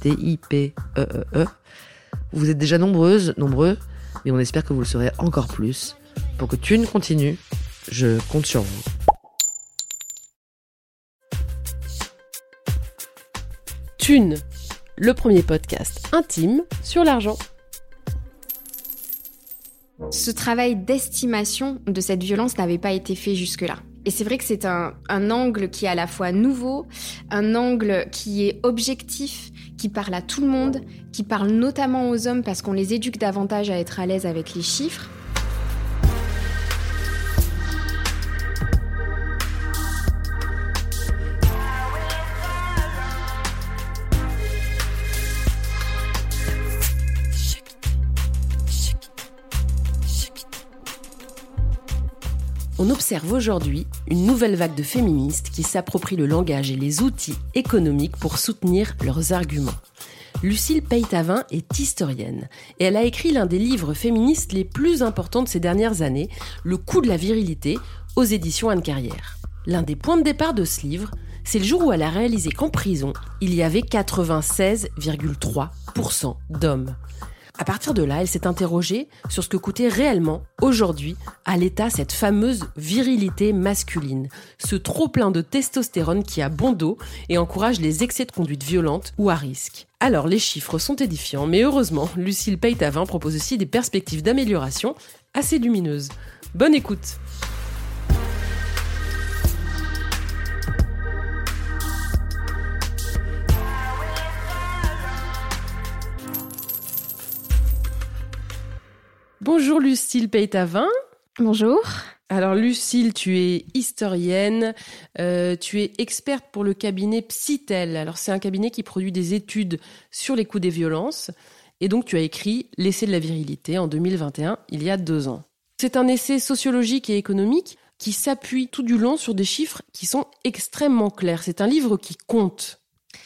T-I-P-E-E-E. Vous êtes déjà nombreuses, nombreux, mais on espère que vous le serez encore plus. Pour que Thune continue, je compte sur vous. Thune, le premier podcast intime sur l'argent. Ce travail d'estimation de cette violence n'avait pas été fait jusque-là. Et c'est vrai que c'est un, un angle qui est à la fois nouveau, un angle qui est objectif, qui parle à tout le monde, qui parle notamment aux hommes parce qu'on les éduque davantage à être à l'aise avec les chiffres. On observe aujourd'hui une nouvelle vague de féministes qui s'approprient le langage et les outils économiques pour soutenir leurs arguments. Lucille Peytavin est historienne et elle a écrit l'un des livres féministes les plus importants de ces dernières années, Le coût de la virilité, aux éditions Anne Carrière. L'un des points de départ de ce livre, c'est le jour où elle a réalisé qu'en prison, il y avait 96,3% d'hommes. À partir de là, elle s'est interrogée sur ce que coûtait réellement, aujourd'hui, à l'État cette fameuse virilité masculine, ce trop-plein de testostérone qui a bon dos et encourage les excès de conduite violente ou à risque. Alors les chiffres sont édifiants, mais heureusement, Lucille Peytavin propose aussi des perspectives d'amélioration assez lumineuses. Bonne écoute Bonjour Lucille Peytavin. Bonjour. Alors Lucille, tu es historienne, euh, tu es experte pour le cabinet Psytel. Alors c'est un cabinet qui produit des études sur les coûts des violences. Et donc tu as écrit L'essai de la virilité en 2021, il y a deux ans. C'est un essai sociologique et économique qui s'appuie tout du long sur des chiffres qui sont extrêmement clairs. C'est un livre qui compte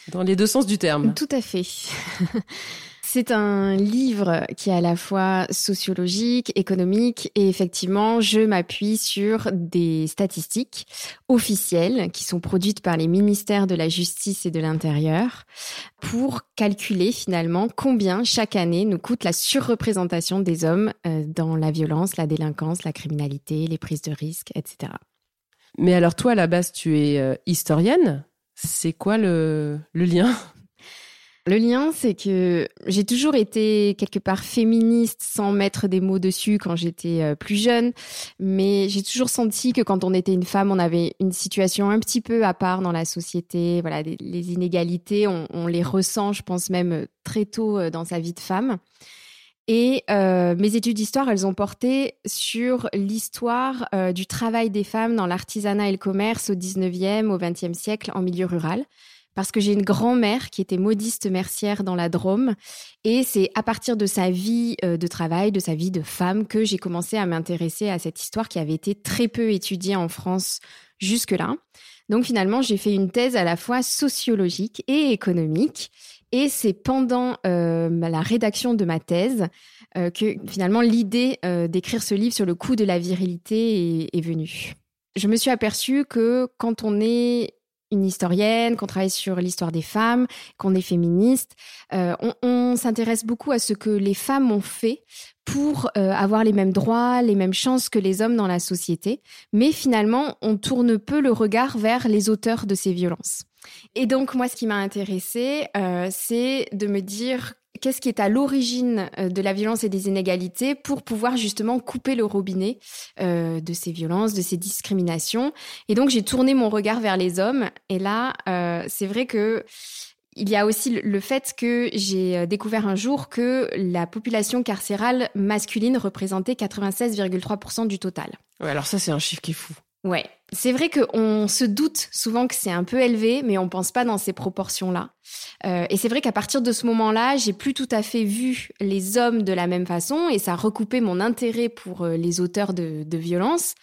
dans les deux sens du terme. Tout à fait. C'est un livre qui est à la fois sociologique, économique et effectivement, je m'appuie sur des statistiques officielles qui sont produites par les ministères de la Justice et de l'Intérieur pour calculer finalement combien chaque année nous coûte la surreprésentation des hommes euh, dans la violence, la délinquance, la criminalité, les prises de risques, etc. Mais alors toi, à la base, tu es euh, historienne. C'est quoi le, le lien? Le lien, c'est que j'ai toujours été quelque part féministe sans mettre des mots dessus quand j'étais euh, plus jeune, mais j'ai toujours senti que quand on était une femme, on avait une situation un petit peu à part dans la société. Voilà, les inégalités, on, les ressent, je pense même très tôt euh, dans sa vie de femme. Et euh, mes études d'histoire, elles ont porté sur l'histoire du travail des femmes dans l'artisanat et le commerce au 19e, au 20e siècle en milieu rural parce que j'ai une grand-mère qui était modiste mercière dans la Drôme. Et c'est à partir de sa vie euh, de travail, de sa vie de femme, que j'ai commencé à m'intéresser à cette histoire qui avait été très peu étudiée en France jusque-là. Donc finalement, j'ai fait une thèse à la fois sociologique et économique. Et c'est pendant euh, la rédaction de ma thèse euh, que finalement l'idée d'écrire ce livre sur le coût de la virilité est, est venue. Je me suis aperçue que quand on est une historienne, qu'on travaille sur l'histoire des femmes, qu'on est féministe, euh, on, s'intéresse beaucoup à ce que les femmes ont fait pour euh, avoir les mêmes droits, les mêmes chances que les hommes dans la société. Mais finalement, on tourne peu le regard vers les auteurs de ces violences. Et donc, moi, ce qui m'a intéressée, euh, c'est de me dire qu'est-ce qui est à l'origine euh, de la violence et des inégalités pour pouvoir justement couper le robinet euh, de ces violences, de ces discriminations. Et donc, j'ai tourné mon regard vers les hommes. Et là, euh, c'est vrai que il y a aussi le fait que j'ai découvert un jour que la population carcérale masculine représentait 96,3% du total. Ouais, alors ça, c'est un chiffre qui est fou. Ouais, c'est vrai qu'on se doute souvent que c'est un peu élevé, mais on pense pas dans ces proportions-là. Euh, et c'est vrai qu'à partir de ce moment-là, j'ai plus tout à fait vu les hommes de la même façon, et ça a recoupé mon intérêt pour euh, les auteurs de, de violences.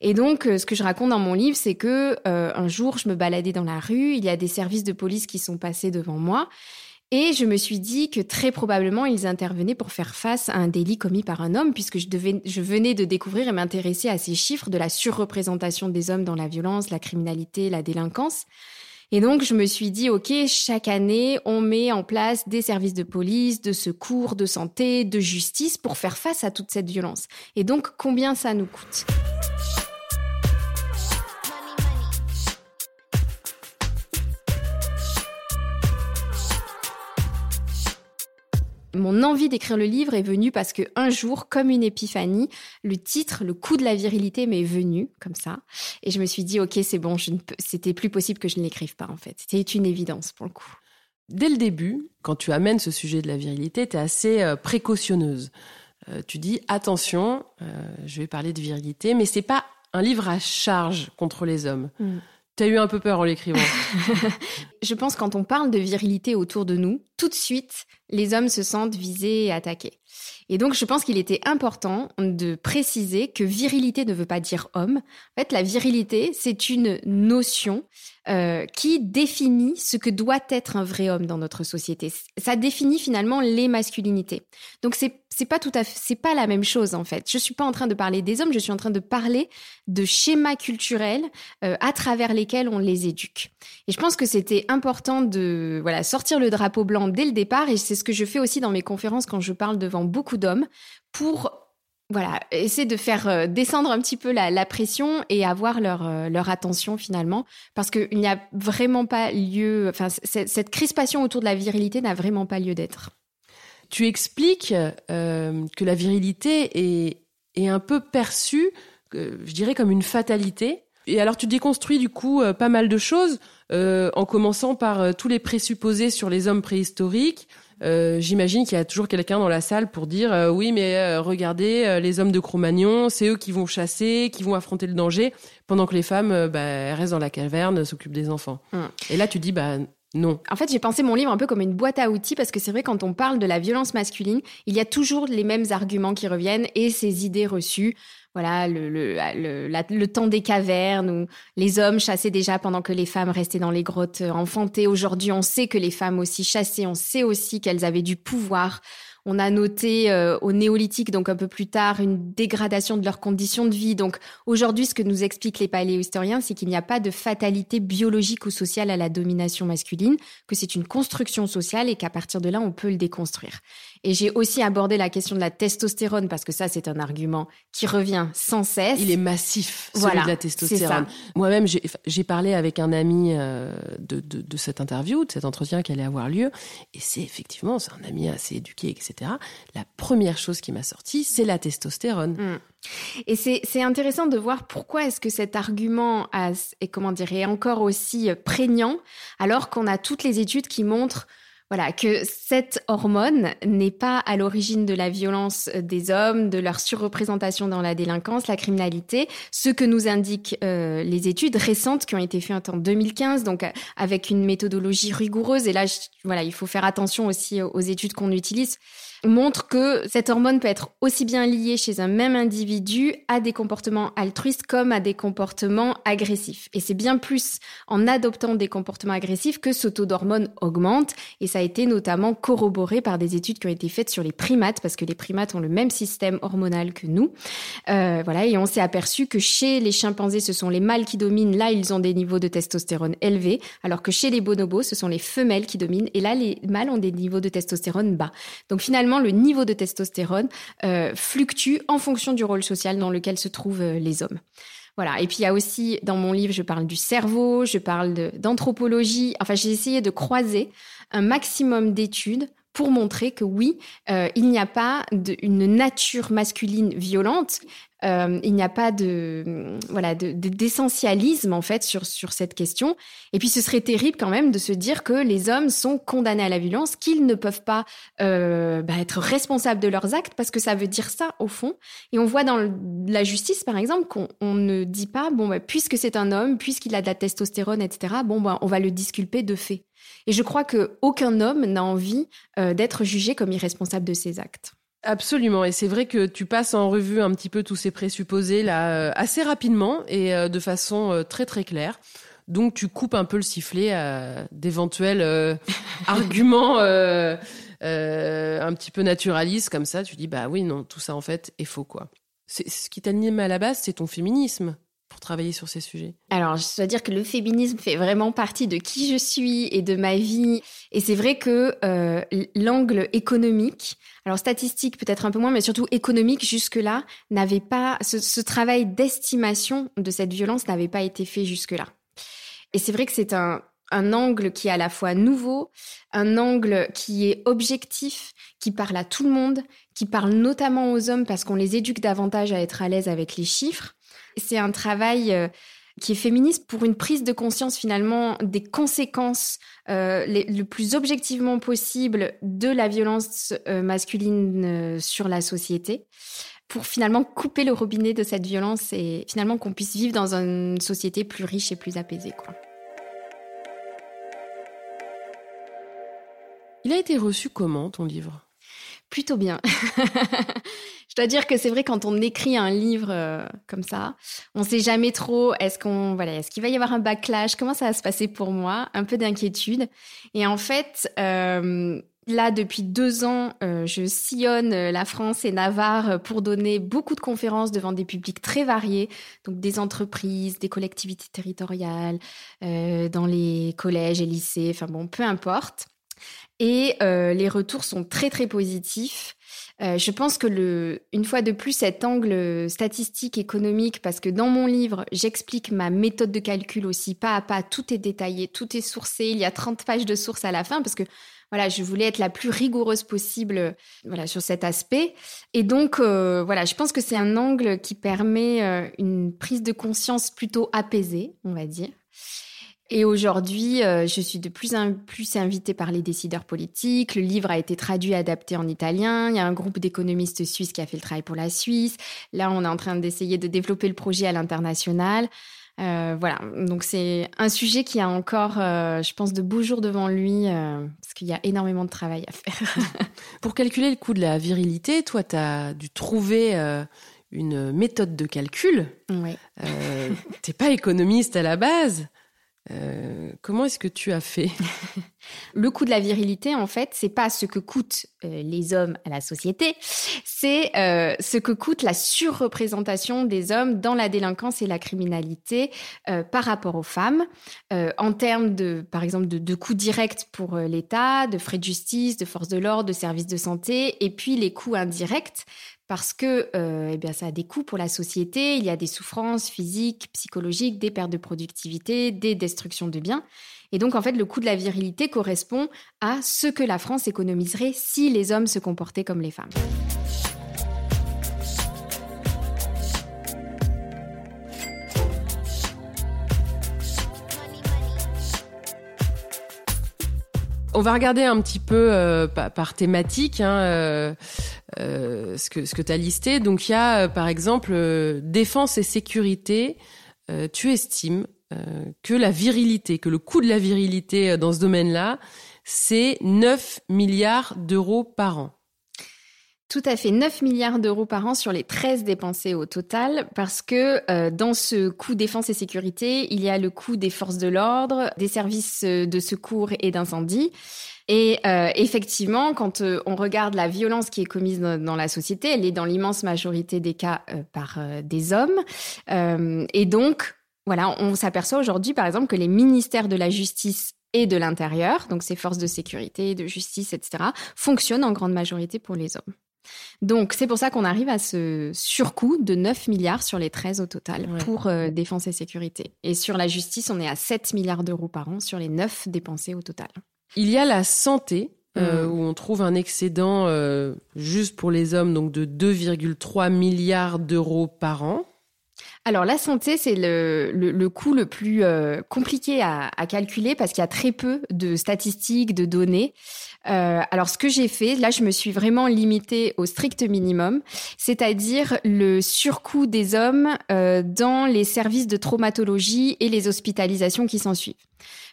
Et donc, euh, ce que je raconte dans mon livre, c'est que un jour, je me baladais dans la rue, il y a des services de police qui sont passés devant moi, et je me suis dit que très probablement, ils intervenaient pour faire face à un délit commis par un homme, puisque je, devais, je venais de découvrir et m'intéresser à ces chiffres de la surreprésentation des hommes dans la violence, la criminalité, la délinquance. Et donc, je me suis dit, OK, chaque année, on met en place des services de police, de secours, de santé, de justice pour faire face à toute cette violence. Et donc, combien ça nous coûte? Mon envie d'écrire le livre est venue parce que un jour, comme une épiphanie, le titre, le coup de la virilité m'est venu comme ça, et je me suis dit ok c'est bon, c'était plus possible que je ne l'écrive pas en fait. C'était une évidence pour le coup. Dès le début, quand tu amènes ce sujet de la virilité, tu es assez euh, précautionneuse. Euh, tu dis attention, euh, je vais parler de virilité, mais c'est pas un livre à charge contre les hommes. Mm. Tu as eu un peu peur en l'écrivant. je pense quand on parle de virilité autour de nous, tout de suite, les hommes se sentent visés et attaqués. Et donc, je pense qu'il était important de préciser que virilité ne veut pas dire homme. En fait, la virilité, c'est une notion euh, qui définit ce que doit être un vrai homme dans notre société. Ça définit finalement les masculinités. Donc, c'est c'est pas tout à fait, c'est pas la même chose en fait. Je suis pas en train de parler des hommes, je suis en train de parler de schémas culturels euh, à travers lesquels on les éduque. Et je pense que c'était important de voilà sortir le drapeau blanc dès le départ, et c'est ce que je fais aussi dans mes conférences quand je parle devant beaucoup d'hommes pour voilà, essayer de faire euh, descendre un petit peu la, pression et avoir leur, euh, leur attention finalement, parce qu'il n'y a vraiment pas lieu, enfin, cette crispation autour de la virilité n'a vraiment pas lieu d'être. Tu expliques euh, que la virilité est, est un peu perçue, je dirais, comme une fatalité. Et alors tu déconstruis du coup pas mal de choses, en commençant par tous les présupposés sur les hommes préhistoriques, euh, j'imagine qu'il y a toujours quelqu'un dans la salle pour dire euh, oui, mais euh, regardez, les hommes de Cro-Magnon, c'est eux qui vont chasser, qui vont affronter le danger, pendant que les femmes bah, restent dans la caverne, s'occupent des enfants. Mm. Et là, tu dis bah non. En fait, j'ai pensé mon livre un peu comme une boîte à outils parce que c'est vrai quand on parle de la violence masculine, il y a toujours les mêmes arguments qui reviennent et ces idées reçues voilà le, le, le, temps des cavernes où les hommes chassaient déjà pendant que les femmes restaient dans les grottes euh, enfantées. Aujourd'hui, on sait que les femmes aussi chassaient, on sait aussi qu'elles avaient du pouvoir. On a noté euh, au néolithique, donc un peu plus tard, une dégradation de leurs conditions de vie. Donc aujourd'hui, ce que nous expliquent les paléohistoriens, c'est qu'il n'y a pas de fatalité biologique ou sociale à la domination masculine, que c'est une construction sociale et qu'à partir de là, on peut le déconstruire. Et j'ai aussi abordé la question de la testostérone parce que ça, c'est un argument qui revient sans cesse. Il est massif, celui voilà, de la testostérone. Moi-même, j'ai parlé avec un ami euh, de, de, de, cette interview, de cet entretien qui allait avoir lieu, et c'est effectivement, c'est un ami assez éduqué, etc. La première chose qui m'a sorti, c'est la testostérone. Mm. Et c'est intéressant de voir pourquoi est-ce que cet argument est, comment dire, est encore aussi prégnant alors qu'on a toutes les études qui montrent voilà, que cette hormone n'est pas à l'origine de la violence des hommes, de leur surreprésentation dans la délinquance, la criminalité, ce que nous indiquent euh, les études récentes qui ont été faites en 2015, donc avec une méthodologie rigoureuse. Et là, voilà, il faut faire attention aussi aux études qu'on utilise montre que cette hormone peut être aussi bien liée chez un même individu à des comportements altruistes comme à des comportements agressifs. Et c'est bien plus en adoptant des comportements agressifs que ce taux d'hormone augmente. Et ça a été notamment corroboré par des études qui ont été faites sur les primates, parce que les primates ont le même système hormonal que nous. Euh, voilà, et on s'est aperçu que chez les chimpanzés, ce sont les mâles qui dominent. Là, ils ont des niveaux de testostérone élevés, alors que chez les bonobos, ce sont les femelles qui dominent. Et là, les mâles ont des niveaux de testostérone bas. Donc finalement, le niveau de testostérone fluctue en fonction du rôle social dans lequel se trouvent les hommes. Voilà. Et puis il y a aussi dans mon livre, je parle du cerveau, je parle d'anthropologie. enfin, j'ai essayé de croiser un maximum d'études pour montrer que oui, euh, il n'y a pas de, une nature masculine violente, euh, il n'y a pas de voilà de, d'essentialisme en fait sur sur cette question. Et puis ce serait terrible quand même de se dire que les hommes sont condamnés à la violence, qu'ils ne peuvent pas euh, bah, être responsables de leurs actes parce que ça veut dire ça au fond. Et on voit dans la justice par exemple qu'on ne dit pas bon bah, puisque c'est un homme, puisqu'il a de la testostérone, etc. Bon bah, on va le disculper de fait. Et je crois que aucun homme n'a envie euh, d'être jugé comme irresponsable de ses actes. Absolument, et c'est vrai que tu passes en revue un petit peu tous ces présupposés là euh, assez rapidement et euh, de façon très très claire. Donc tu coupes un peu le sifflet à d'éventuels arguments un petit peu naturalistes comme ça. Tu dis bah oui non tout ça en fait est faux quoi. C'est ce qui t'anime à la base, c'est ton féminisme travailler sur ces sujets Alors, je dois dire que le féminisme fait vraiment partie de qui je suis et de ma vie. Et c'est vrai que euh, l'angle économique, alors statistique peut-être un peu moins, mais surtout économique jusque-là, n'avait pas ce, travail d'estimation de cette violence n'avait pas été fait jusque-là. Et c'est vrai que c'est un angle qui est à la fois nouveau, un angle qui est objectif, qui parle à tout le monde, qui parle notamment aux hommes parce qu'on les éduque davantage à être à l'aise avec les chiffres. C'est un travail euh, qui est féministe pour une prise de conscience finalement des conséquences euh, le plus objectivement possible de la violence euh, masculine sur la société pour finalement couper le robinet de cette violence et finalement qu'on puisse vivre dans une société plus riche et plus apaisée. Quoi. Il a été reçu comment ton livre? Plutôt bien. je dois dire que c'est vrai quand on écrit un livre euh, comme ça, on sait jamais trop est-ce qu'on voilà est-ce qu'il va y avoir un backlash, comment ça va se passer pour moi, un peu d'inquiétude. Et en fait, euh, là depuis deux ans, euh, je sillonne la France et Navarre pour donner beaucoup de conférences devant des publics très variés, donc des entreprises, des collectivités territoriales, dans les collèges et lycées, enfin bon, peu importe. Et les retours sont très très positifs. Euh, je pense que le, une fois de plus, cet angle statistique, économique, parce que dans mon livre, j'explique ma méthode de calcul aussi, pas à pas, tout est détaillé, tout est sourcé, il y a 30 pages de sources à la fin, parce que voilà, je voulais être la plus rigoureuse possible voilà, sur cet aspect. Et donc, euh, voilà, je pense que c'est un angle qui permet euh, une prise de conscience plutôt apaisée, on va dire. Et aujourd'hui, euh, je suis de plus en plus invitée par les décideurs politiques. Le livre a été traduit et adapté en italien. Il y a un groupe d'économistes suisses qui a fait le travail pour la Suisse. Là, on est en train d'essayer de développer le projet à l'international. Euh, voilà, donc c'est un sujet qui a encore, euh, je pense, de beaux jours devant lui, parce qu'il y a énormément de travail à faire. pour calculer le coût de la virilité, toi, tu as dû trouver une méthode de calcul. Oui. T'es pas économiste à la base. Euh, comment est-ce que tu as fait? Le coût de la virilité, en fait, c'est pas ce que coûtent euh, les hommes à la société, c'est euh, ce que coûte la surreprésentation des hommes dans la délinquance et la criminalité par rapport aux femmes, en termes de, par exemple, de, de coûts directs pour l'État, de frais de justice, de forces de l'ordre, de services de santé, et puis les coûts indirects parce que euh, eh ça a des coûts pour la société, il y a des souffrances physiques, psychologiques, des pertes de productivité, des destructions de biens. Et donc, en fait, le coût de la virilité correspond à ce que la France économiserait si les hommes se comportaient comme les femmes. On va regarder un petit peu euh, par thématique hein, euh, euh, ce que, ce que tu as listé. Donc il y a par exemple défense et sécurité. tu estimes que la virilité, que le coût de la virilité dans ce domaine-là, c'est 9 milliards d'euros par an. Tout à fait, 9 milliards d'euros par an sur les 13 dépensés au total, parce que euh, dans ce coût défense et sécurité, il y a le coût des forces de l'ordre, des services de secours et d'incendie. Et euh, effectivement, quand euh, on regarde la violence qui est commise dans, la société, elle est dans l'immense majorité des cas par des hommes. et donc, voilà, on s'aperçoit aujourd'hui, par exemple, que les ministères de la justice et de l'intérieur, donc ces forces de sécurité, de justice, etc., fonctionnent en grande majorité pour les hommes. Donc c'est pour ça qu'on arrive à ce surcoût de 9 milliards sur les 13 au total pour euh, défense et sécurité. Et sur la justice, on est à 7 milliards d'euros par an sur les 9 dépensés au total. Il y a la santé. Euh, mm. où on trouve un excédent euh, juste pour les hommes donc de 2,3 milliards d'euros par an. Alors la santé, c'est le, le, coût le plus euh, compliqué à, calculer parce qu'il y a très peu de statistiques, de données. Euh, alors ce que j'ai fait, là je me suis vraiment limitée au strict minimum, c'est-à-dire le surcoût des hommes euh, dans les services de traumatologie et les hospitalisations qui s'en suivent.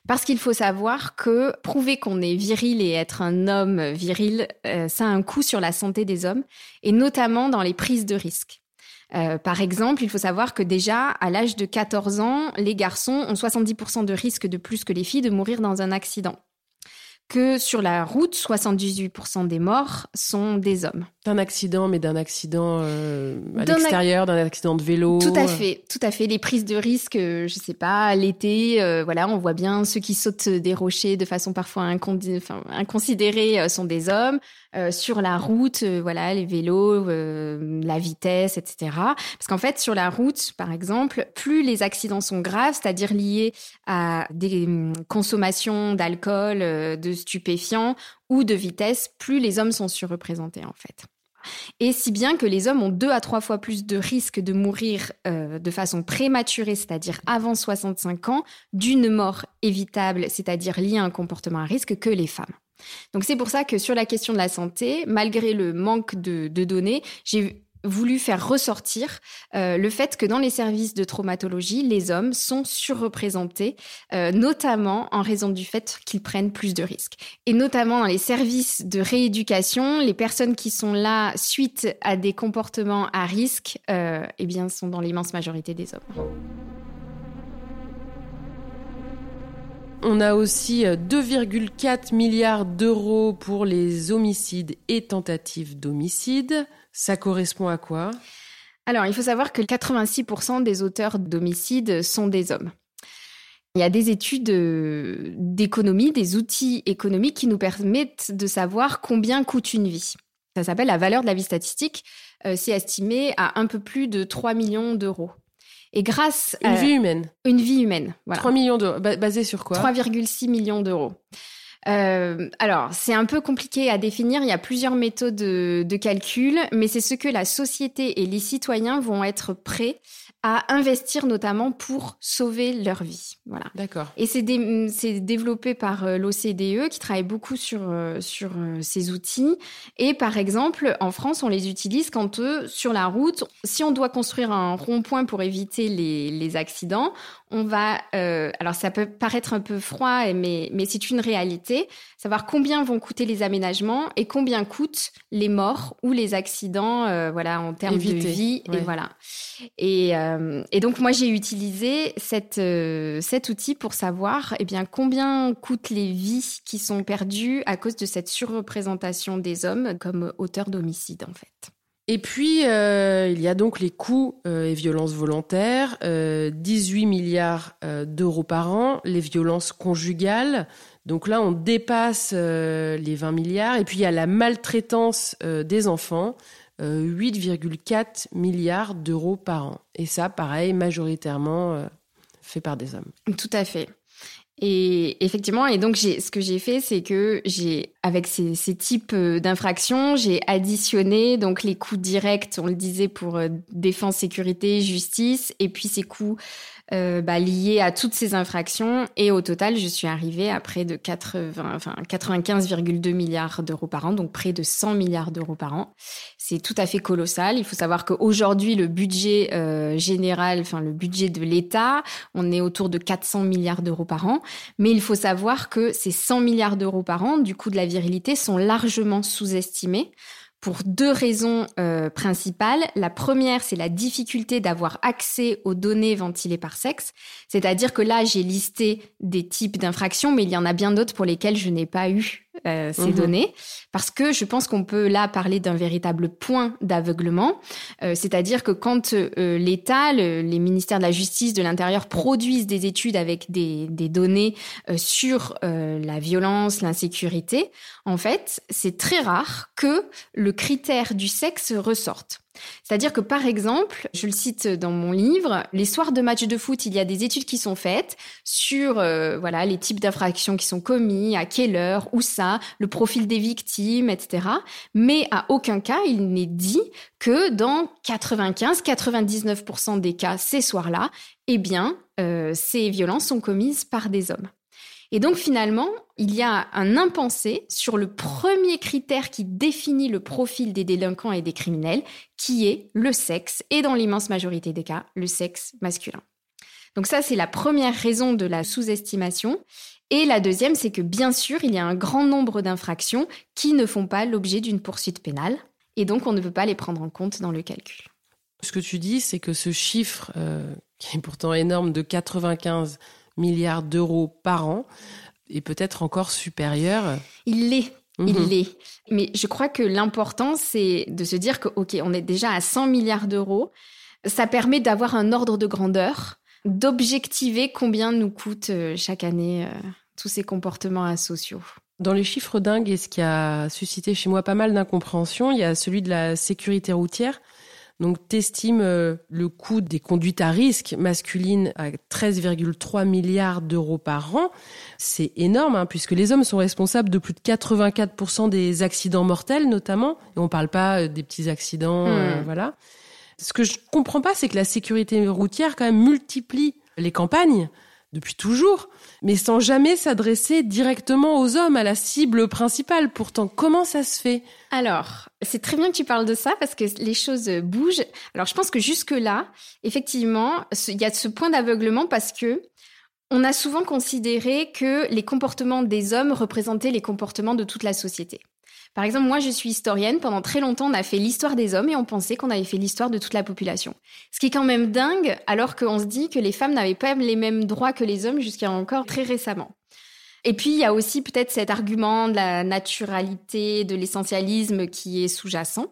Parce qu'il faut savoir que prouver qu'on est viril et être un homme viril, ça a un coût sur la santé des hommes, et notamment dans les prises de risques. Euh, par exemple, il faut savoir que déjà, à l'âge de 14 ans, les garçons ont 70% de risque de plus que les filles de mourir dans un accident. Que sur la route, 78% des morts sont des hommes. D'un accident, mais d'un accident euh, à l'extérieur, d'un accident de vélo. Tout à fait, tout à fait. Les prises de risque, euh, je sais pas, l'été, voilà, on voit bien ceux qui sautent des rochers de façon parfois inconsidérée sont des hommes. Euh, sur la route, euh, voilà, les vélos, euh, la vitesse, etc. Parce qu'en fait, sur la route, par exemple, plus les accidents sont graves, c'est-à-dire liés à des hum, consommations d'alcool, de stupéfiants ou de vitesse, plus les hommes sont surreprésentés en fait. Et si bien que les hommes ont deux à trois fois plus de risques de mourir de façon prématurée, c'est-à-dire avant 65 ans, d'une mort évitable, c'est-à-dire liée à un comportement à risque, que les femmes. Donc c'est pour ça que sur la question de la santé, malgré le manque de, données, j'ai voulu faire ressortir euh, le fait que dans les services de traumatologie, les hommes sont surreprésentés, euh, notamment en raison du fait qu'ils prennent plus de risques. Et notamment dans les services de rééducation, les personnes qui sont là suite à des comportements à risque, euh, eh bien, sont dans l'immense majorité des hommes. On a aussi 2,4 euh, milliards d'euros pour les homicides et tentatives d'homicide. Ça correspond à quoi? Alors, il faut savoir que 86% des auteurs d'homicides sont des hommes. Il y a des études euh, d'économie, des outils économiques qui nous permettent de savoir combien coûte une vie. Ça s'appelle la valeur de la vie statistique. Euh, c'est estimé à un peu plus de 3 millions d'euros. Et grâce une vie humaine. Une vie humaine. Voilà. 3 millions d'euros. Basé sur quoi? 3,6 millions d'euros. Euh, alors, c'est un peu compliqué à définir. Il y a plusieurs méthodes de, de calcul, mais c'est ce que la société et les citoyens vont être prêts à investir notamment pour sauver leur vie. Voilà. D'accord. Et c'est développé par euh, l'OCDE qui travaille beaucoup sur, euh, sur euh, ces outils. Et par exemple, en France, on les utilise quand sur la route, si on doit construire un rond-point pour éviter les, les accidents, on va, euh, alors ça peut paraître un peu froid, mais, mais c'est une réalité, savoir combien vont coûter les aménagements et combien coûtent les morts ou les accidents, euh, voilà, en termes de vie, et voilà. Et, euh, et, donc moi j'ai utilisé cette, cet outil pour savoir, eh bien, combien coûtent les vies qui sont perdues à cause de cette surreprésentation des hommes comme auteurs d'homicide, en fait. Et puis, euh, il y a donc les coûts euh, et violences volontaires, 18 euh, milliards d'euros par an, les violences conjugales. Donc là, on dépasse les 20 milliards. Et puis, il y a la maltraitance des enfants, 8,4 milliards d'euros par an. Et ça, pareil, majoritairement fait par des hommes. Tout à fait. Et effectivement, et donc ce que j'ai fait, c'est que j'ai, avec ces, ces types euh, d'infractions, j'ai additionné donc les coûts directs, on le disait pour euh, défense, sécurité, justice, et puis ces coûts euh, bah, liées à toutes ces infractions. Et au total, je suis arrivée à près de 80, enfin, 95,2 milliards d'euros par an, donc près de 100 milliards d'euros par an. C'est tout à fait colossal. Il faut savoir qu'aujourd'hui, le budget euh, général, enfin le budget de l'État, on est autour de 400 milliards d'euros par an. Mais il faut savoir que ces 100 milliards d'euros par an du coût de la virilité sont largement sous-estimés pour deux raisons euh, principales. La première, c'est la difficulté d'avoir accès aux données ventilées par sexe. C'est-à-dire que là, j'ai listé des types d'infractions, mais il y en a bien d'autres pour lesquelles je n'ai pas eu euh, ces Mhm. données, parce que je pense qu'on peut là parler d'un véritable point d'aveuglement, Euh, c'est-à-dire que quand euh, l'État, le- les ministères de la Justice, de l'Intérieur produisent des études avec des, des données euh, sur euh, la violence, l'insécurité, en fait, c'est très rare que le critère du sexe ressorte. C'est-à-dire que, par exemple, je le cite dans mon livre, les soirs de matchs de foot, il y a des études qui sont faites sur euh, voilà les types d'infractions qui sont commis, à quelle heure, où ça, le profil des victimes, etc. Mais à aucun cas, il n'est dit que dans 95-99% des cas, ces soirs-là, eh bien, euh, ces violences sont commises par des hommes. Et donc finalement, il y a un impensé sur le premier critère qui définit le profil des délinquants et des criminels, qui est le sexe, et dans l'immense majorité des cas, le sexe masculin. Donc ça, c'est la première raison de la sous-estimation. Et la deuxième, c'est que bien sûr, il y a un grand nombre d'infractions qui ne font pas l'objet d'une poursuite pénale, et donc on ne peut pas les prendre en compte dans le calcul. Ce que tu dis, c'est que ce chiffre, euh, qui est pourtant énorme, de 95 milliards d'euros par an, est peut-être encore supérieur. Il l'est. Mhm. Il l'est. Mais je crois que l'important, c'est de se dire que, OK, on est déjà à 100 milliards d'euros. Ça permet d'avoir un ordre de grandeur, d'objectiver combien nous coûtent euh, chaque année euh, tous ces comportements asociaux. Dans les chiffres dingues, et ce qui a suscité chez moi pas mal d'incompréhension, il y a celui de la sécurité routière. Donc, t'estimes euh, le coût des conduites à risque masculines à 13,3 milliards d'euros par an? C'est énorme, hein, puisque les hommes sont responsables de plus de 84% des accidents mortels, notamment. Et on parle pas euh, des petits accidents, euh, Hmm. voilà. Ce que je comprends pas, c'est que la sécurité routière, quand même, multiplie les campagnes depuis toujours, mais sans jamais s'adresser directement aux hommes, à la cible principale. Pourtant, comment ça se fait? Alors, c'est très bien que tu parles de ça parce que les choses bougent. Alors, je pense que jusque-là, effectivement, il y a ce point d'aveuglement parce que on a souvent considéré que les comportements des hommes représentaient les comportements de toute la société. Par exemple, moi, je suis historienne. Pendant très longtemps, on a fait l'histoire des hommes et on pensait qu'on avait fait l'histoire de toute la population. Ce qui est quand même dingue, alors qu'on se dit que les femmes n'avaient pas les mêmes droits que les hommes jusqu'à encore très récemment. Et puis, il y a aussi peut-être cet argument de la naturalité, de l'essentialisme qui est sous-jacent.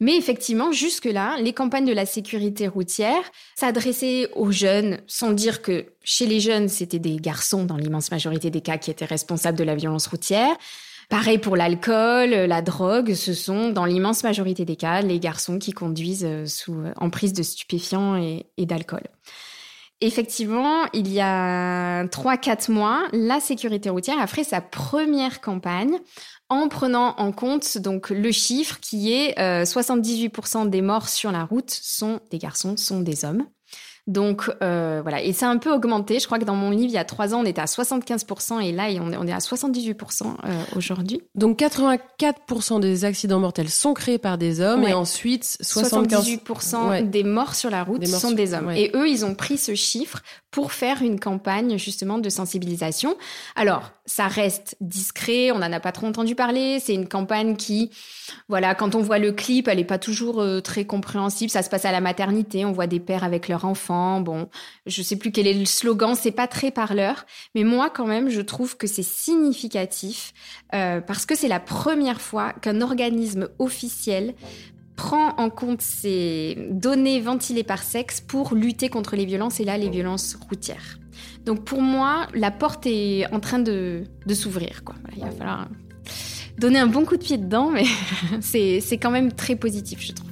Mais effectivement, jusque-là, les campagnes de la sécurité routière s'adressaient aux jeunes, sans dire que chez les jeunes, c'était des garçons dans l'immense majorité des cas qui étaient responsables de la violence routière. Pareil pour l'alcool, la drogue, ce sont dans l'immense majorité des cas les garçons qui conduisent euh, sous emprise de stupéfiants et, d'alcool. Effectivement, il y a 3-4 mois, la sécurité routière a fait sa première campagne en prenant en compte donc le chiffre qui est euh, 78% des morts sur la route sont des garçons, sont des hommes. Donc euh, voilà, et c'est un peu augmenté. Je crois que dans mon livre, il y a trois ans, on était à 75% et là, on est, on est à 78% euh, aujourd'hui. Donc 84% des accidents mortels sont créés par des hommes Ouais. et ensuite 75 78% Ouais. des morts sur la route Des sont sur- des hommes. ouais. Et eux, ils ont pris ce chiffre pour faire une campagne justement de sensibilisation. Alors, ça reste discret, on n'en a pas trop entendu parler. C'est une campagne qui, voilà, quand on voit le clip, elle n'est pas toujours euh, très compréhensible. Ça se passe à la maternité, on voit des pères avec leurs enfants. Bon, je sais plus quel est le slogan, c'est pas très parleur. Mais moi, quand même, je trouve que c'est significatif euh, parce que c'est la première fois qu'un organisme officiel prend en compte ces données ventilées par sexe pour lutter contre les violences et là les violences routières. Donc pour moi, la porte est en train de, de s'ouvrir. il va falloir donner un bon coup de pied dedans, mais c'est c'est quand même très positif, je trouve.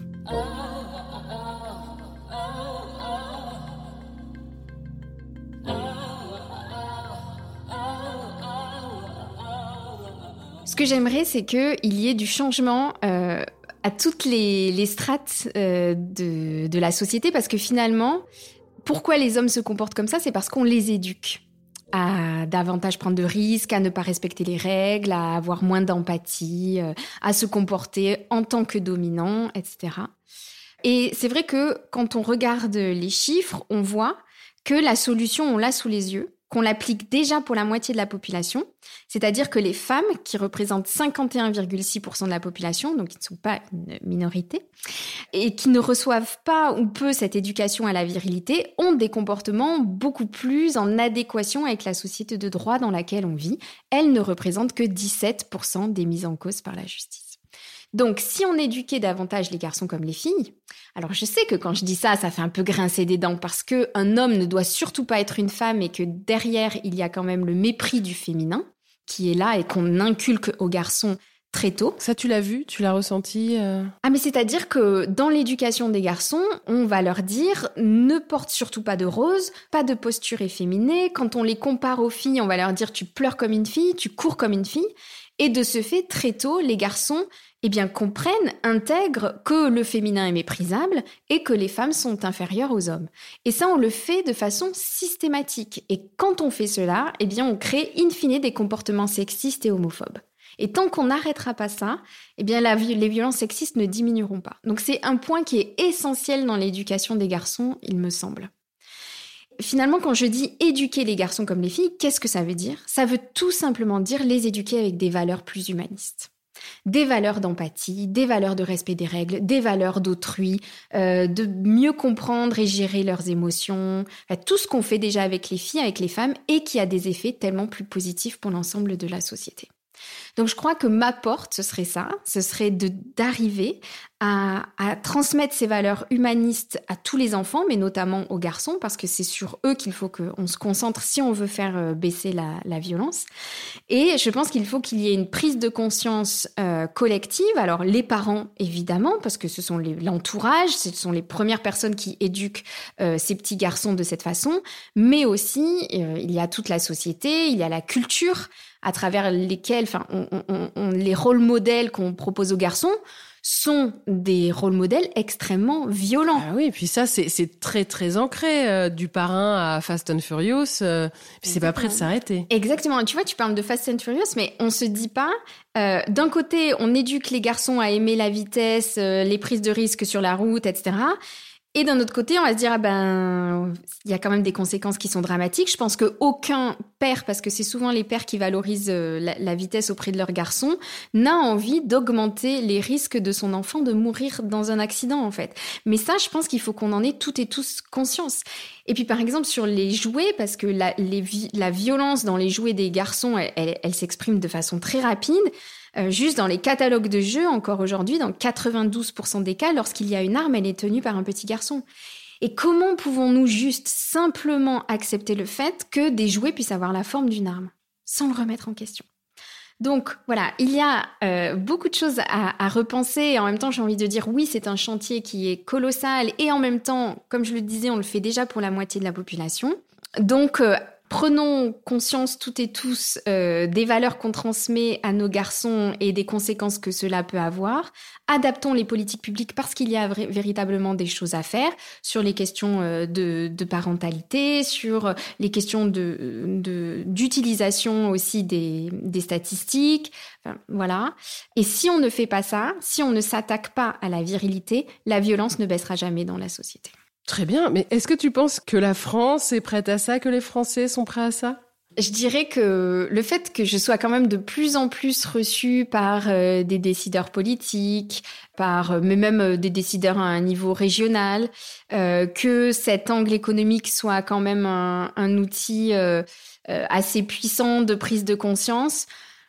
Ce que j'aimerais, c'est qu'il y ait du changement euh, à toutes les, strates euh, de, de la société, parce que finalement, pourquoi les hommes se comportent comme ça C'est parce qu'on les éduque à davantage prendre de risques, à ne pas respecter les règles, à avoir moins d'empathie, euh, à se comporter en tant que dominant, etc. Et c'est vrai que quand on regarde les chiffres, on voit que la solution, on l'a sous les yeux, qu'on l'applique déjà pour la moitié de la population, c'est-à-dire que les femmes, qui représentent 51,6% de la population, donc qui ne sont pas une minorité, et qui ne reçoivent pas ou peu cette éducation à la virilité, ont des comportements beaucoup plus en adéquation avec la société de droit dans laquelle on vit. Elles ne représentent que 17% des mises en cause par la justice. Donc, si on éduquait davantage les garçons comme les filles, alors je sais que quand je dis ça, ça fait un peu grincer des dents parce que un homme ne doit surtout pas être une femme et que derrière il y a quand même le mépris du féminin qui est là et qu'on inculque aux garçons très tôt. Ça, tu l'as vu, tu l'as ressenti euh? Ah, mais c'est-à-dire que dans l'éducation des garçons, on va leur dire ne porte surtout pas de rose, pas de posture efféminée. Quand on les compare aux filles, on va leur dire tu pleures comme une fille, tu cours comme une fille. Et de ce fait, très tôt, les garçons eh bien, comprennent, intègrent que le féminin est méprisable et que les femmes sont inférieures aux hommes. Et ça, on le fait de façon systématique. Et quand on fait cela, eh bien, on crée in fine des comportements sexistes et homophobes. Et tant qu'on n'arrêtera pas ça, eh bien, les violences sexistes ne diminueront pas. Donc, c'est un point qui est essentiel dans l'éducation des garçons, il me semble. Finalement, quand je dis éduquer les garçons comme les filles, qu'est-ce que ça veut dire? Ça veut tout simplement dire les éduquer avec des valeurs plus humanistes des valeurs d'empathie, des valeurs de respect des règles, des valeurs d'autrui, euh, de mieux comprendre et gérer leurs émotions, tout ce qu'on fait déjà avec les filles, avec les femmes, et qui a des effets tellement plus positifs pour l'ensemble de la société. Donc je crois que ma porte, ce serait ça, ce serait d'arriver à, transmettre ces valeurs humanistes à tous les enfants, mais notamment aux garçons, parce que c'est sur eux qu'il faut qu'on se concentre si on veut faire euh, baisser la, violence. Et je pense qu'il faut qu'il y ait une prise de conscience euh, collective. Alors les parents, évidemment, parce que ce sont l'entourage, ce sont les premières personnes qui éduquent euh, ces petits garçons de cette façon, mais aussi il y a toute la société, il y a la culture à travers lesquels, enfin, on, les rôles modèles qu'on propose aux garçons sont des rôles modèles extrêmement violents. Ah oui, et puis ça, c'est très très ancré, euh, du parrain à Fast and Furious, euh, c'est pas prêt de s'arrêter. Exactement. Tu vois, tu parles de Fast and Furious, mais on se dit pas, euh, d'un côté, on éduque les garçons à aimer la vitesse, les prises de risques sur la route, etc. Et d'un autre côté, on va se dire, ah ben, il y a quand même des conséquences qui sont dramatiques. Je pense qu'aucun père, parce que c'est souvent les pères qui valorisent euh, la, vitesse auprès de leurs garçons, n'a envie d'augmenter les risques de son enfant de mourir dans un accident, en fait. Mais ça, je pense qu'il faut qu'on en ait toutes et tous conscience. Et puis, par exemple, sur les jouets, parce que la violence dans les jouets des garçons, elle s'exprime de façon très rapide. Euh, juste dans les catalogues de jeux, encore aujourd'hui, dans 92% des cas, lorsqu'il y a une arme, elle est tenue par un petit garçon. Et comment pouvons-nous juste simplement accepter le fait que des jouets puissent avoir la forme d'une arme, sans le remettre en question? Donc voilà, il y a euh, beaucoup de choses à, repenser et en même temps j'ai envie de dire oui c'est un chantier qui est colossal et en même temps comme je le disais on le fait déjà pour la moitié de la population. Donc euh, Prenons conscience toutes et tous euh, des valeurs qu'on transmet à nos garçons et des conséquences que cela peut avoir. Adaptons les politiques publiques parce qu'il y a véritablement des choses à faire sur les questions euh, de, parentalité, sur les questions de, d'utilisation aussi des, des statistiques. voilà. Et si on ne fait pas ça, si on ne s'attaque pas à la virilité, la violence ne baissera jamais dans la société. Très bien, mais est-ce que tu penses que la France est prête à ça, que les Français sont prêts à ça? Je dirais que le fait que je sois quand même de plus en plus reçue par euh, des décideurs politiques, par euh, mais même euh, des décideurs à un niveau régional, que cet angle économique soit quand même un, outil assez puissant de prise de conscience,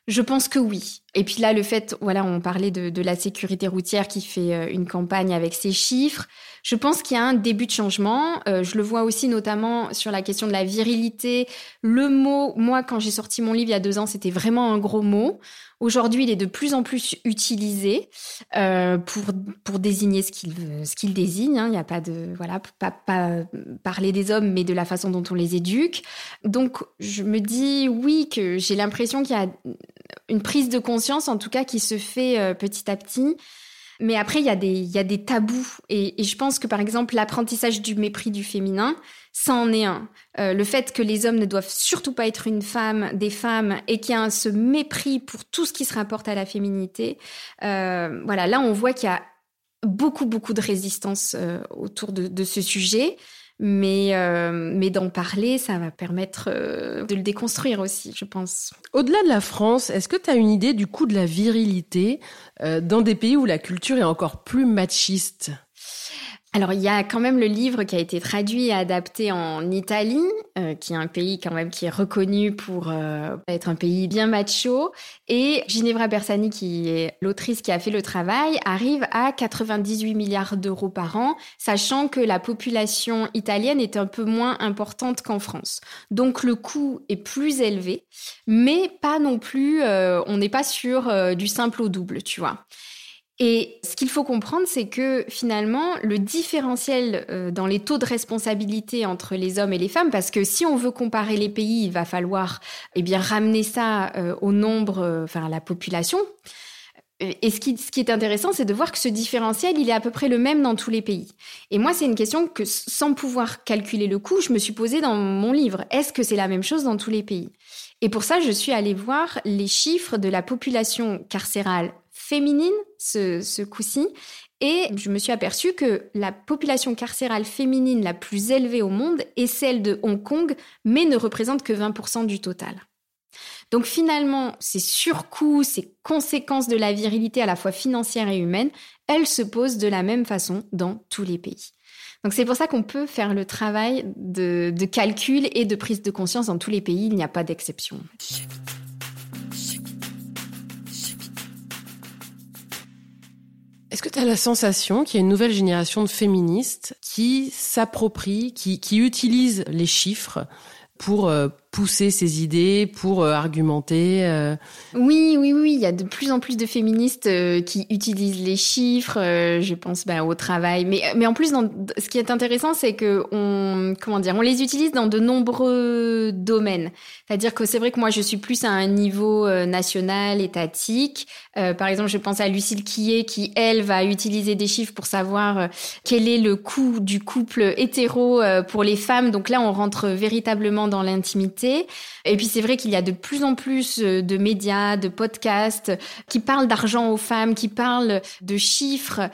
je pense que oui. Et puis là, le fait, voilà, on parlait de, la sécurité routière qui fait une campagne avec ses chiffres. Je pense qu'il y a un début de changement. Euh, je le vois aussi notamment sur la question de la virilité. Le mot, moi, quand j'ai sorti mon livre il y a deux ans, c'était vraiment un gros mot. Aujourd'hui, il est de plus en plus utilisé euh, pour pour désigner ce qu'il ce qu'il désigne. Hein. Il n'y a pas de voilà pas, pas parler des hommes, mais de la façon dont on les éduque. Donc, je me dis oui que j'ai l'impression qu'il y a une prise de conscience, en tout cas, qui se fait euh, petit à petit. Mais après, il y, a des, tabous. Et, je pense que, par exemple, l'apprentissage du mépris du féminin, ça en est un. Euh, le fait que les hommes ne doivent surtout pas être une femme, des femmes, et qu'il y a ce mépris pour tout ce qui se rapporte à la féminité. Euh, voilà, là, on voit qu'il y a beaucoup, beaucoup de résistance autour de, ce sujet. Mais, euh, mais d'en parler, ça va permettre euh, de le déconstruire aussi, je pense. Au-delà de la France, est-ce que tu as une idée du coût de la virilité euh, dans des pays où la culture est encore plus machiste? Alors il y a quand même le livre qui a été traduit et adapté en Italie, euh, qui est un pays quand même qui est reconnu pour euh, être un pays bien macho. Et Ginevra Bersani, qui est l'autrice qui a fait le travail, arrive à 98 milliards d'euros par an, sachant que la population italienne est un peu moins importante qu'en France. Donc le coût est plus élevé, mais pas non plus, euh, on n'est pas sur du simple au double, tu vois. Et ce qu'il faut comprendre, c'est que finalement, le différentiel euh, dans les taux de responsabilité entre les hommes et les femmes, parce que si on veut comparer les pays, il va falloir eh bien ramener ça euh, au nombre, euh, enfin à la population. Et ce qui, ce qui est intéressant, c'est de voir que ce différentiel, il est à peu près le même dans tous les pays. Et moi, c'est une question que, sans pouvoir calculer le coût, je me suis posée dans mon livre. Est-ce que c'est la même chose dans tous les pays? Et pour ça, je suis allée voir les chiffres de la population carcérale féminine ce, ce coup-ci. Et je me suis aperçue que la population carcérale féminine la plus élevée au monde est celle de Hong Kong, mais ne représente que 20% du total. Donc finalement, ces surcoûts, ces conséquences de la virilité à la fois financière et humaine, elles se posent de la même façon dans tous les pays. Donc c'est pour ça qu'on peut faire le travail de, de, calcul et de prise de conscience dans tous les pays, il n'y a pas d'exception. Est-ce que tu as la sensation qu'il y a une nouvelle génération de féministes qui s'approprient, qui, qui utilisent les chiffres pour euh, pousser ses idées, pour euh, argumenter euh. Oui, oui, oui. Il y a de plus en plus de féministes qui utilisent les chiffres. je pense bah, au travail, mais mais en plus, ce qui est intéressant, c'est que on comment dire, on les utilise dans de nombreux domaines. C'est-à-dire que c'est vrai que moi, je suis plus à un niveau national, étatique. par exemple, je pense à Lucille Quillet qui, elle, va utiliser des chiffres pour savoir quel est le coût du couple hétéro pour les femmes. Donc là, on rentre véritablement dans l'intimité. Et puis c'est vrai qu'il y a de plus en plus euh, de médias, de podcasts qui parlent d'argent aux femmes, qui parlent de chiffres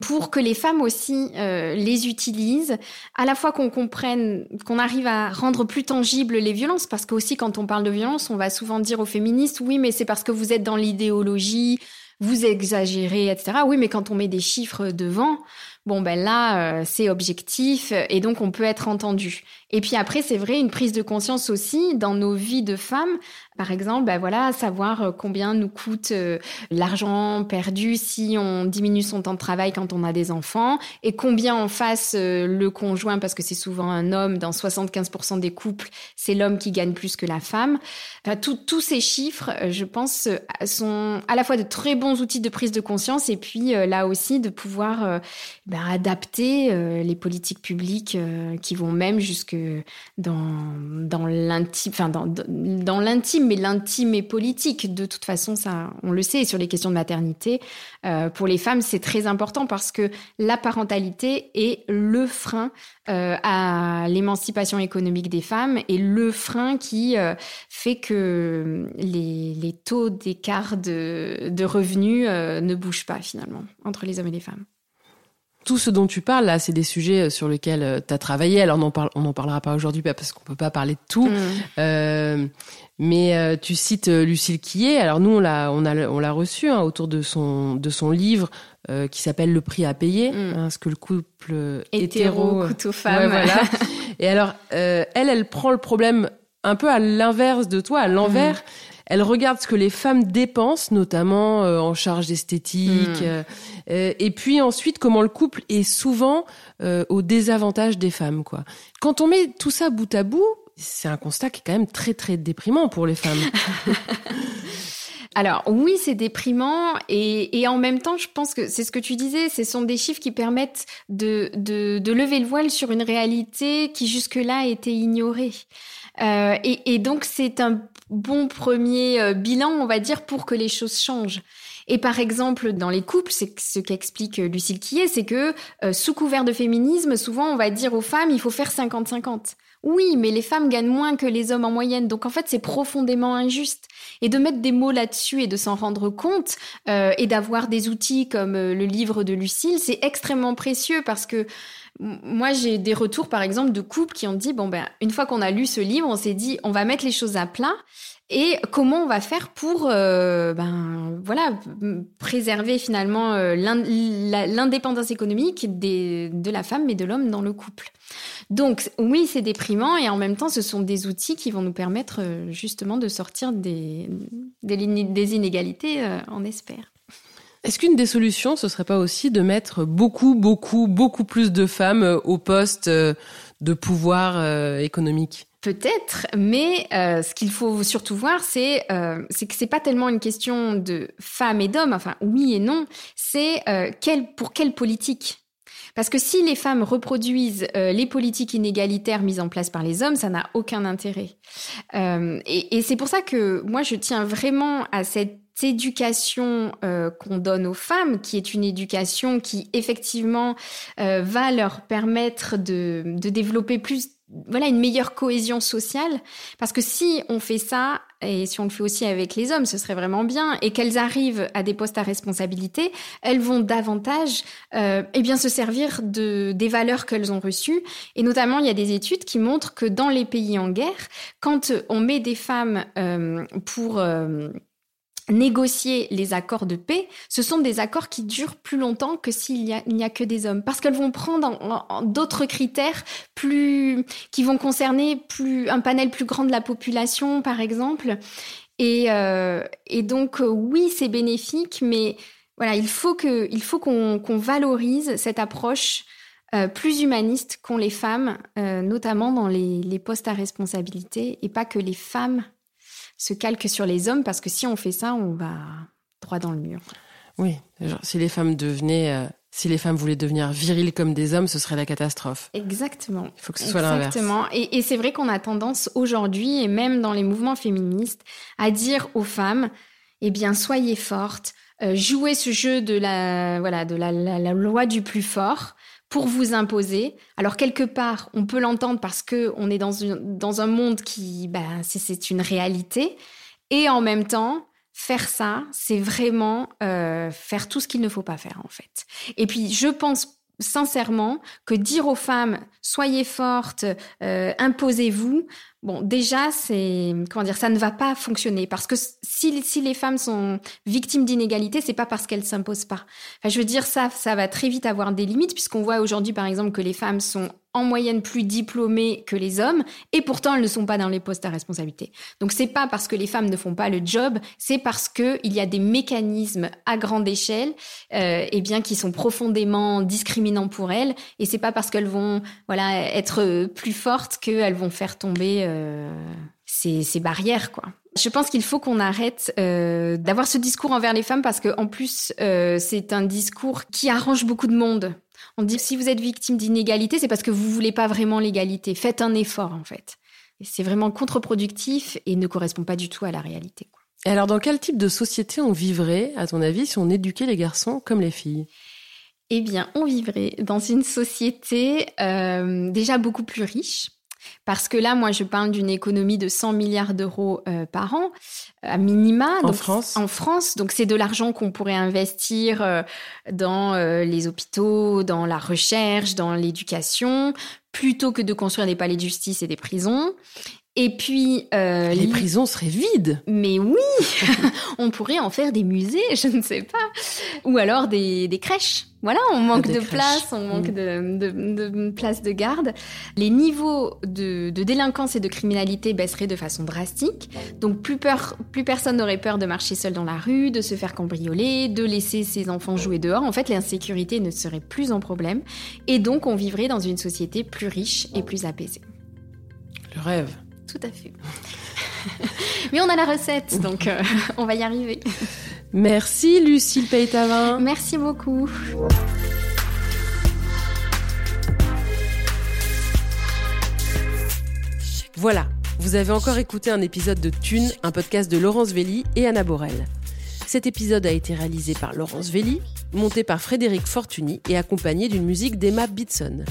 pour que les femmes aussi euh, les utilisent, à la fois qu'on comprenne, qu'on arrive à rendre plus tangibles les violences, parce que aussi quand on parle de violence, on va souvent dire aux féministes, oui, mais c'est parce que vous êtes dans l'idéologie, vous exagérez, etc. Oui, mais quand on met des chiffres devant, bon ben là, euh, c'est objectif et donc on peut être entendu. Et puis après, c'est vrai, une prise de conscience aussi dans nos vies de femmes. Par exemple, ben voilà, savoir euh, combien nous coûte euh, l'argent perdu si on diminue son temps de travail quand on a des enfants et combien en face euh, le conjoint, parce que c'est souvent un homme, dans 75% des couples, c'est l'homme qui gagne plus que la femme. Enfin, tous ces chiffres, je pense, sont à la fois de très bons outils de prise de conscience et puis là aussi de pouvoir ben, adapter les politiques publiques qui vont même jusque dans, l'intime, enfin l'intime, mais l'intime est politique. De toute façon, ça, on le sait, sur les questions de maternité, euh, pour les femmes, c'est très important parce que la parentalité est le frein euh, à l'émancipation économique des femmes et le frein qui euh, fait que les, taux d'écart de revenus ne bougent pas finalement entre les hommes et les femmes tout ce dont tu parles là, c'est des sujets euh, sur lesquels euh, tu as travaillé. Alors on n'en parle, on n'en parlera pas aujourd'hui parce qu'on peut pas parler de tout. Mm. Euh, mais euh, tu cites Lucille Quillet. Alors nous on l'a, on a, on l'a reçu hein, autour de son de son livre euh, qui s'appelle Le prix à payer, mm. hein, ce que le couple hétéro, hétéro couteau femme. voilà. Et alors elle, elle prend le problème un peu à l'inverse de toi, à l'envers. Mm. Elle regarde ce que les femmes dépensent, notamment euh, en charge esthétique, hmm. euh, euh, et puis ensuite comment le couple est souvent au désavantage des femmes. Quoi. Quand on met tout ça bout à bout, c'est un constat qui est quand même très très déprimant pour les femmes. Alors oui, c'est déprimant et, et, en même temps, je pense que c'est ce que tu disais, ce sont des chiffres qui permettent de, de, de lever le voile sur une réalité qui jusque-là était ignorée. Euh, et, donc c'est un bon premier euh, bilan, on va dire, pour que les choses changent. Et par exemple, dans les couples, c'est ce qu'explique euh, Lucille Quillet, c'est que sous couvert de féminisme, souvent on va dire aux femmes, il faut faire 50-50. Oui, mais les femmes gagnent moins que les hommes en moyenne, donc en fait c'est profondément injuste. Et de mettre des mots là-dessus et de s'en rendre compte et d'avoir des outils comme le livre de Lucille, c'est extrêmement précieux parce que moi, j'ai des retours, par exemple, de couples qui ont dit, bon, ben, une fois qu'on a lu ce livre, on s'est dit, on va mettre les choses à plat. Et comment on va faire pour, euh, ben, voilà, préserver finalement euh, l'indépendance économique des, de la femme et de l'homme dans le couple. Donc, oui, c'est déprimant et en même temps, ce sont des outils qui vont nous permettre euh, justement de sortir des, des inégalités, on espère. Est-ce qu'une des solutions, ce serait pas aussi de mettre beaucoup, beaucoup, beaucoup plus de femmes euh, au poste euh, de pouvoir euh, économique? Peut-être, mais ce qu'il faut surtout voir, c'est que c'est pas tellement une question de femmes et d'hommes. Enfin, oui et non. C'est pour quelle politique? Parce que si les femmes reproduisent les politiques inégalitaires mises en place par les hommes, ça n'a aucun intérêt. Et c'est pour ça que moi, je tiens vraiment à cette éducation euh, qu'on donne aux femmes, qui est une éducation qui effectivement euh, va leur permettre de, de, développer plus, voilà, une meilleure cohésion sociale. Parce que si on fait ça, et si on le fait aussi avec les hommes, ce serait vraiment bien, et qu'elles arrivent à des postes à responsabilité, elles vont davantage, euh, eh bien, se servir de des valeurs qu'elles ont reçues. Et notamment, il y a des études qui montrent que dans les pays en guerre, quand on met des femmes euh, pour négocier les accords de paix, ce sont des accords qui durent plus longtemps que s'il n'y a, que des hommes. Parce qu'elles vont prendre d'autres critères plus, qui vont concerner plus, un panel plus grand de la population, par exemple. Et, euh, donc, euh, oui, c'est bénéfique, mais voilà, il faut qu'on valorise cette approche euh, plus humaniste qu'ont les femmes, notamment dans les postes à responsabilité, et pas que les femmes se calque sur les hommes parce que si on fait ça, on va droit dans le mur. Oui, si les femmes devenaient, euh, si les femmes voulaient devenir viriles comme des hommes, ce serait la catastrophe. Exactement. Il faut que ce soit l'inverse. Exactement. Et, et c'est vrai qu'on a tendance aujourd'hui, et même dans les mouvements féministes, à dire aux femmes, eh bien, soyez fortes, euh, jouez ce jeu de la, voilà, de la, la, la loi du plus fort pour vous imposer. Alors quelque part, on peut l'entendre parce que on est dans, dans un monde qui, bah, c'est une réalité. Et en même temps, faire ça, c'est vraiment euh, faire tout ce qu'il ne faut pas faire en fait. Et puis, je pense sincèrement que dire aux femmes soyez fortes, euh, imposez-vous, Bon, déjà, c'est comment dire, ça ne va pas fonctionner parce que si, si les femmes sont victimes d'inégalités, c'est pas parce qu'elles s'imposent pas. Enfin, je veux dire, ça, ça va très vite avoir des limites puisqu'on voit aujourd'hui, par exemple, que les femmes sont en moyenne plus diplômées que les hommes et pourtant elles ne sont pas dans les postes à responsabilité. Donc c'est pas parce que les femmes ne font pas le job, c'est parce que il y a des mécanismes à grande échelle, euh, et bien qui sont profondément discriminants pour elles et c'est pas parce qu'elles vont voilà être plus fortes qu'elles vont faire tomber euh, ces, ces, barrières, quoi. Je pense qu'il faut qu'on arrête euh, d'avoir ce discours envers les femmes parce que en plus euh, c'est un discours qui arrange beaucoup de monde. On dit si vous êtes victime d'inégalité, c'est parce que vous voulez pas vraiment l'égalité. Faites un effort en fait. C'est vraiment contre-productif et ne correspond pas du tout à la réalité. Quoi. Et alors, dans quel type de société on vivrait, à ton avis, si on éduquait les garçons comme les filles? Eh bien, on vivrait dans une société euh, déjà beaucoup plus riche, parce que là, moi, je parle d'une économie de 100 milliards d'euros euh, par an, à minima. En France En France. Donc, c'est de l'argent qu'on pourrait investir euh, dans euh, les hôpitaux, dans la recherche, dans l'éducation, plutôt que de construire des palais de justice et des prisons. Et puis euh, les prisons seraient vides. Mais oui, on pourrait en faire des musées, je ne sais pas, ou alors des, des crèches. Voilà, on manque de place, on manque mmh. de, de, de place de garde. Les niveaux de, de, délinquance et de criminalité baisseraient de façon drastique. Donc plus peur, plus personne n'aurait peur de marcher seul dans la rue, de se faire cambrioler, de laisser ses enfants jouer dehors. En fait, l'insécurité ne serait plus un problème, et donc on vivrait dans une société plus riche et plus apaisée. Le rêve. Tout à fait. Mais on a la recette, donc euh, on va y arriver. Merci Lucille Peytavin. Merci beaucoup. Voilà, vous avez encore écouté un épisode de Thune, un podcast de Laurence Velli et Anna Borel. Cet épisode a été réalisé par Laurence Velli, monté par Frédéric Fortuny et accompagné d'une musique d'Emma Bitson.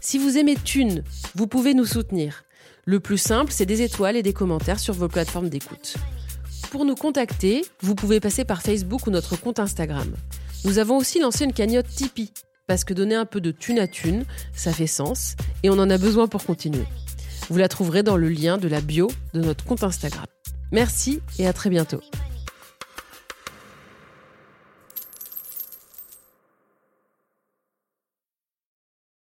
Si vous aimez Thune, vous pouvez nous soutenir. Le plus simple, c'est des étoiles et des commentaires sur vos plateformes d'écoute. Pour nous contacter, vous pouvez passer par Facebook ou notre compte Instagram. Nous avons aussi lancé une cagnotte Tipeee. parce que donner un peu de thune à thune, ça fait sens et on en a besoin pour continuer. Vous la trouverez dans le lien de la bio de notre compte Instagram. Merci et à très bientôt.